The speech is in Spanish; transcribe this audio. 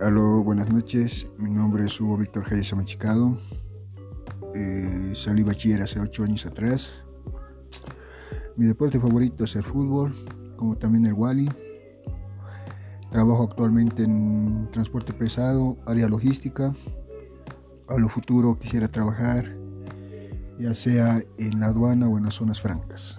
Aló, buenas noches. Mi nombre es Hugo Víctor Hayes Amachicado. Eh, salí bachiller hace ocho años atrás. Mi deporte favorito es el fútbol, como también el Wally. Trabajo actualmente en transporte pesado, área logística. A lo futuro quisiera trabajar ya sea en la aduana o en las zonas francas.